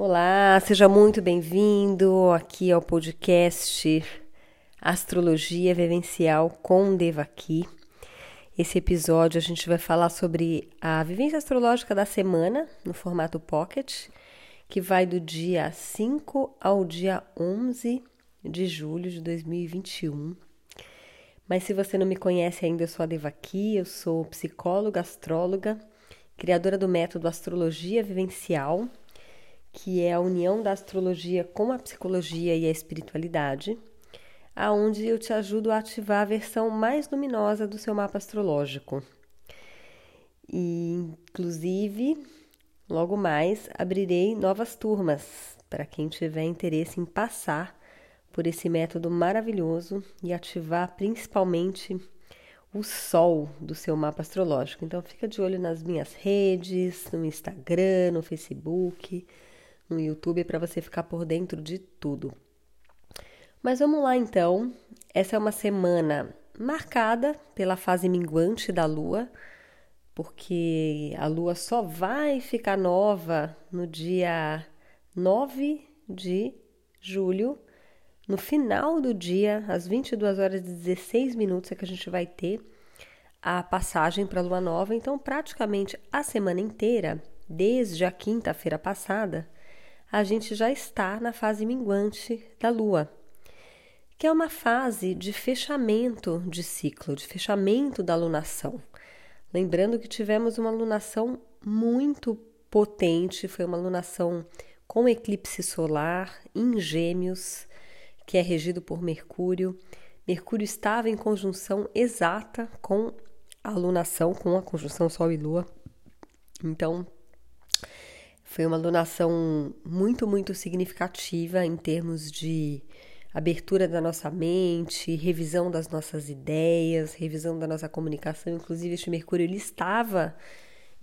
Olá, seja muito bem-vindo aqui ao podcast Astrologia Vivencial com Devaki. Esse episódio a gente vai falar sobre a vivência astrológica da semana no formato pocket, que vai do dia 5 ao dia 11 de julho de 2021. Mas se você não me conhece ainda, eu sou a Devaki, eu sou psicóloga, astróloga, criadora do método Astrologia Vivencial que é a união da astrologia com a psicologia e a espiritualidade, aonde eu te ajudo a ativar a versão mais luminosa do seu mapa astrológico. E, inclusive, logo mais abrirei novas turmas para quem tiver interesse em passar por esse método maravilhoso e ativar principalmente o sol do seu mapa astrológico. Então fica de olho nas minhas redes, no Instagram, no Facebook, no YouTube para você ficar por dentro de tudo. Mas vamos lá então. Essa é uma semana marcada pela fase minguante da Lua, porque a Lua só vai ficar nova no dia 9 de julho. No final do dia, às 22 horas e 16 minutos, é que a gente vai ter a passagem para a Lua Nova. Então, praticamente a semana inteira, desde a quinta-feira passada, a gente já está na fase minguante da Lua, que é uma fase de fechamento de ciclo, de fechamento da lunação. Lembrando que tivemos uma lunação muito potente, foi uma lunação com eclipse solar em Gêmeos, que é regido por Mercúrio. Mercúrio estava em conjunção exata com a lunação, com a conjunção Sol e Lua. Então, foi uma lunação muito, muito significativa em termos de abertura da nossa mente, revisão das nossas ideias, revisão da nossa comunicação. Inclusive, este Mercúrio ele estava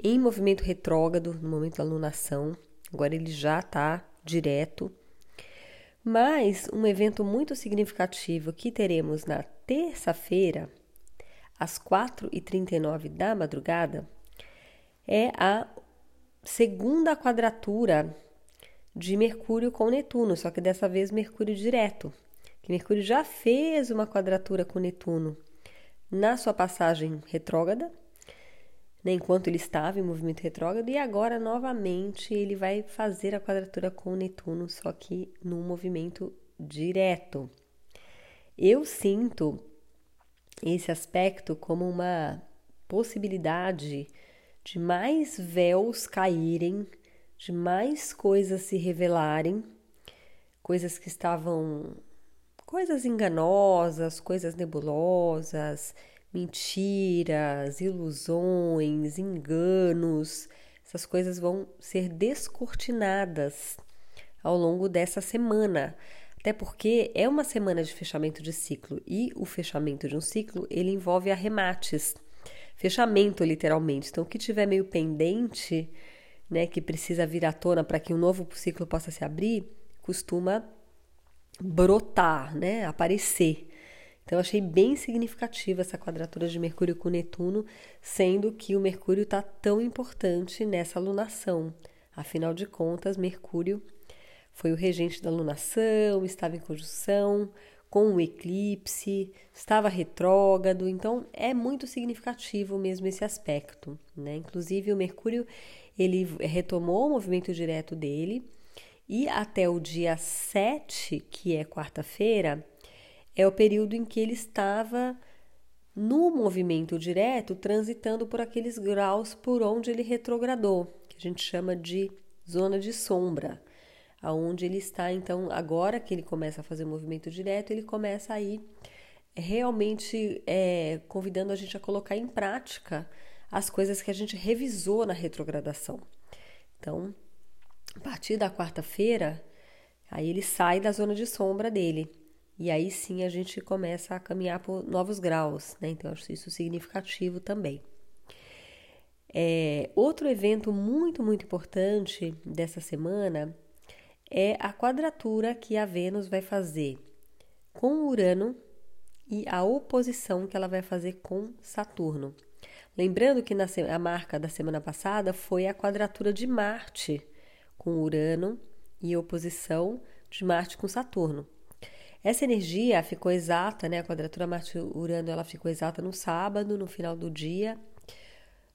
em movimento retrógrado no momento da lunação, agora ele já está direto. Mas um evento muito significativo que teremos na terça-feira, às 4h39 da madrugada, é a segunda quadratura de Mercúrio com Netuno, só que dessa vez Mercúrio direto. Que Mercúrio já fez uma quadratura com Netuno na sua passagem retrógrada, né, enquanto ele estava em movimento retrógrado, e agora novamente ele vai fazer a quadratura com Netuno, só que no movimento direto. Eu sinto esse aspecto como uma possibilidade de mais véus caírem, de mais coisas se revelarem, coisas que estavam coisas enganosas, coisas nebulosas, mentiras, ilusões, enganos, essas coisas vão ser descortinadas ao longo dessa semana. Até porque é uma semana de fechamento de ciclo e o fechamento de um ciclo ele envolve arremates fechamento, literalmente. Então, o que tiver meio pendente, né, que precisa vir à tona para que um novo ciclo possa se abrir, costuma brotar, né, aparecer. Então, achei bem significativa essa quadratura de Mercúrio com Netuno, sendo que o Mercúrio está tão importante nessa lunação. Afinal de contas, Mercúrio foi o regente da lunação, estava em conjunção com o eclipse, estava retrógrado, então é muito significativo mesmo esse aspecto, né? Inclusive o Mercúrio ele retomou o movimento direto dele e até o dia 7, que é quarta-feira, é o período em que ele estava no movimento direto, transitando por aqueles graus por onde ele retrogradou, que a gente chama de zona de sombra aonde ele está. Então agora que ele começa a fazer o movimento direto ele começa aí realmente é, convidando a gente a colocar em prática as coisas que a gente revisou na retrogradação. Então a partir da quarta-feira aí ele sai da zona de sombra dele. E aí sim a gente começa a caminhar por novos graus né? Então acho isso significativo também. É, outro evento muito, muito importante dessa semana é a quadratura que a Vênus vai fazer com Urano e a oposição que ela vai fazer com Saturno. Lembrando que na, a marca da semana passada foi a quadratura de Marte com Urano e oposição de Marte com Saturno. Essa energia ficou exata, né? A quadratura Marte-Urano ela ficou exata no sábado, no final do dia.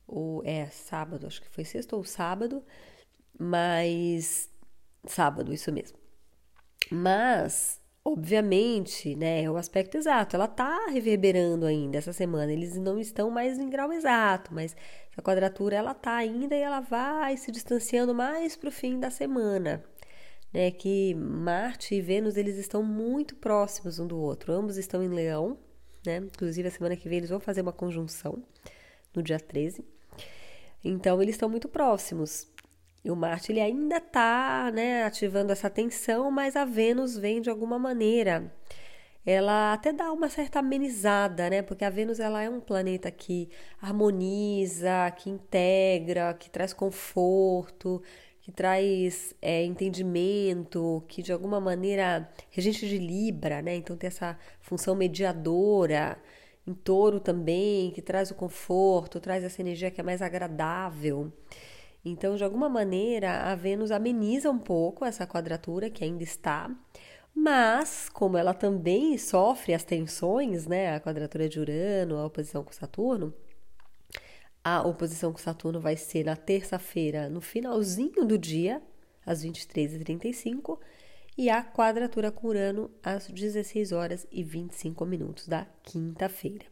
Ou é sábado, acho que foi sexta ou sábado, mas sábado, isso mesmo. Mas, obviamente, né, é o aspecto exato, ela tá reverberando ainda essa semana. Eles não estão mais em grau exato, mas essa quadratura ela tá ainda e ela vai se distanciando mais para o fim da semana né, que Marte e Vênus eles estão muito próximos um do outro. Ambos estão em Leão, né? Inclusive a semana que vem eles vão fazer uma conjunção no dia 13. Então eles estão muito próximos. E o Marte ele ainda está, né, ativando essa tensão, mas a Vênus vem de alguma maneira. Ela até dá uma certa amenizada, né? Porque a Vênus ela é um planeta que harmoniza, que integra, que traz conforto, que traz é, entendimento, que de alguma maneira regente de Libra, né? Então tem essa função mediadora. Em touro também, que traz o conforto, traz essa energia que é mais agradável. Então, de alguma maneira, a Vênus ameniza um pouco essa quadratura que ainda está, mas como ela também sofre as tensões, né, a quadratura de Urano, a oposição com Saturno, a oposição com Saturno vai ser na terça-feira, no finalzinho do dia, às 23h35, e a quadratura com Urano às 16 horas e 25 minutos da quinta-feira.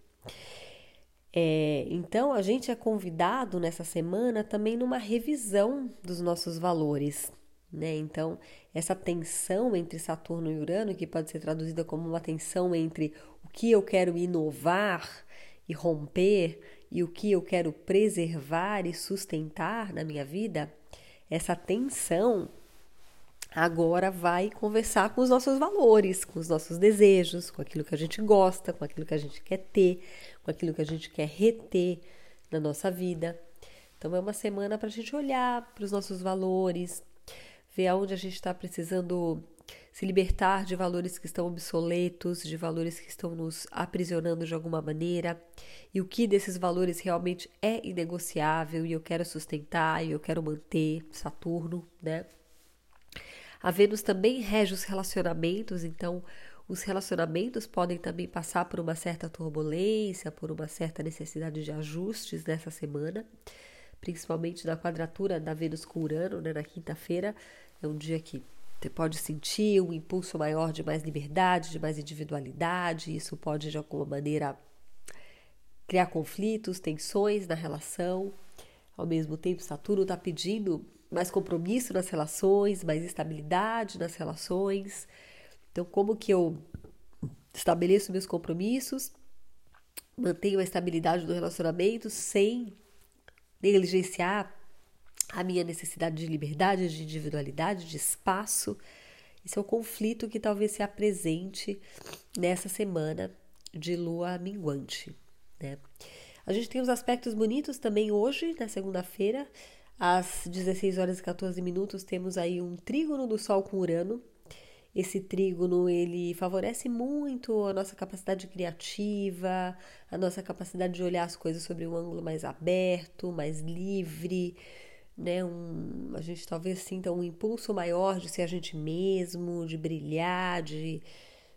É, então, a gente é convidado nessa semana também numa revisão dos nossos valores. Né? Então, essa tensão entre Saturno e Urano, que pode ser traduzida como uma tensão entre o que eu quero inovar e romper e o que eu quero preservar e sustentar na minha vida, essa tensão agora vai conversar com os nossos valores, com os nossos desejos, com aquilo que a gente gosta, com aquilo que a gente quer ter, com aquilo que a gente quer reter na nossa vida. Então é uma semana para a gente olhar para os nossos valores, ver aonde a gente está precisando se libertar de valores que estão obsoletos, de valores que estão nos aprisionando de alguma maneira, e o que desses valores realmente é inegociável e eu quero sustentar e eu quero manter, Saturno, né? A Vênus também rege os relacionamentos, então os relacionamentos podem também passar por uma certa turbulência, por uma certa necessidade de ajustes nessa semana, principalmente na quadratura da Vênus com Urano, né, na quinta-feira. É um dia que você pode sentir um impulso maior de mais liberdade, de mais individualidade. Isso pode, de alguma maneira, criar conflitos, tensões na relação. Ao mesmo tempo, Saturno está pedindo mais compromisso nas relações, mais estabilidade nas relações. Então, como que eu estabeleço meus compromissos, mantenho a estabilidade do relacionamento sem negligenciar a minha necessidade de liberdade, de individualidade, de espaço. Esse é o conflito que talvez se apresente nessa semana de lua minguante. Né? A gente tem os aspectos bonitos também hoje, na segunda-feira, às 16 horas e 14 minutos, temos aí um trígono do Sol com Urano. Esse trígono ele favorece muito a nossa capacidade criativa, a nossa capacidade de olhar as coisas sobre um ângulo mais aberto, mais livre, né? Um, a gente talvez sinta um impulso maior de ser a gente mesmo, de brilhar, de,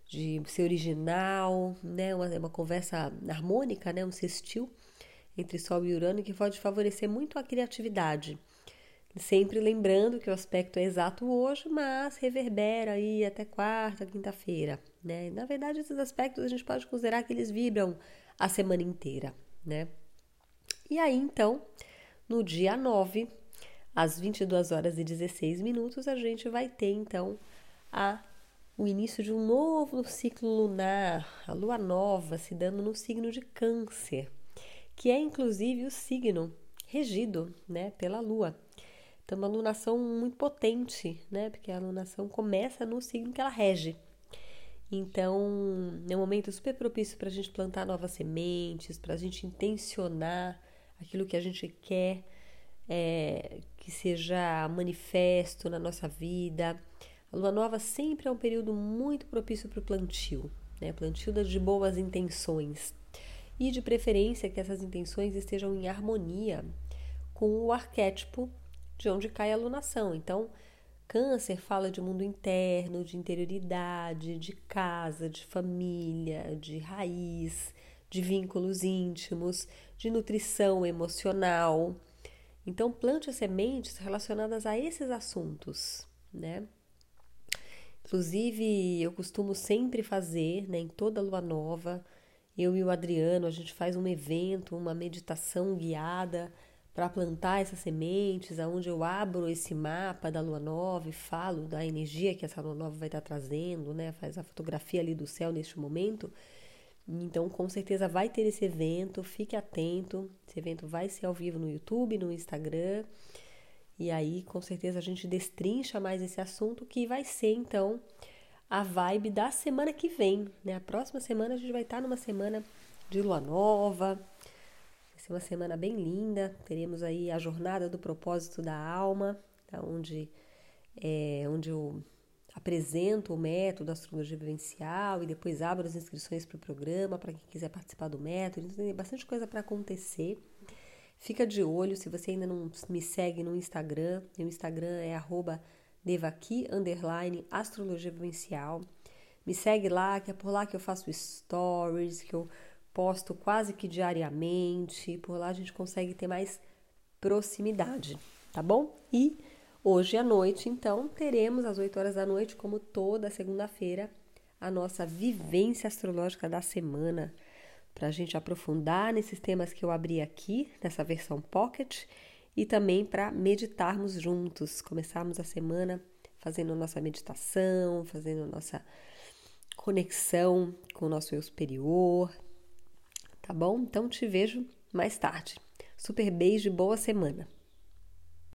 de ser original, né? Uma, uma conversa harmônica, né? Um sextil entre Sol e Urano que pode favorecer muito a criatividade. Sempre lembrando que o aspecto é exato hoje, mas reverbera aí até quarta, quinta-feira, né? Na verdade, esses aspectos a gente pode considerar que eles vibram a semana inteira, né? E aí, então, no dia 9, às 22 horas e 16 minutos, a gente vai ter então a o início de um novo ciclo lunar, a lua nova se dando no signo de Câncer, que é inclusive o signo regido, né, pela lua. Então, uma lunação muito potente, né, porque a lunação começa no signo que ela rege. Então, é um momento super propício para a gente plantar novas sementes, para a gente intencionar aquilo que a gente quer é, que seja manifesto na nossa vida. A lua nova sempre é um período muito propício para o plantio, né? Plantio de boas intenções. E de preferência que essas intenções estejam em harmonia com o arquétipo de onde cai a lunação. Então, Câncer fala de mundo interno, de interioridade, de casa, de família, de raiz, de vínculos íntimos, de nutrição emocional. Então, plante sementes relacionadas a esses assuntos, né? Inclusive, eu costumo sempre fazer, né, em toda lua nova, eu e o Adriano, a gente faz um evento, uma meditação guiada para plantar essas sementes, aonde eu abro esse mapa da lua nova e falo da energia que essa lua nova vai estar trazendo, né? Faz a fotografia ali do céu neste momento. Então, com certeza vai ter esse evento, fique atento. Esse evento vai ser ao vivo no YouTube, no Instagram. E aí, com certeza, a gente destrincha mais esse assunto que vai ser então a vibe da semana que vem, né? A próxima semana a gente vai estar numa semana de lua nova, Vai ser uma semana bem linda. Teremos aí a jornada do propósito da alma, onde, é, onde eu apresento o método astrologia vivencial e depois abro as inscrições para o programa para quem quiser participar do método. Então, tem bastante coisa para acontecer. Fica de olho, se você ainda não me segue no Instagram, meu Instagram é arroba devaki, underline, astrologia vivencial. Me segue lá, que é por lá que eu faço stories, que eu posto quase que diariamente, por lá a gente consegue ter mais proximidade, tá bom? E hoje à noite, então, teremos às 8 horas da noite, como toda segunda-feira, a nossa vivência astrológica da semana, para a gente aprofundar nesses temas que eu abri aqui, nessa versão pocket, e também para meditarmos juntos, começarmos a semana fazendo nossa meditação, fazendo nossa conexão com o nosso eu superior, tá bom? Então te vejo mais tarde. Super beijo e boa semana.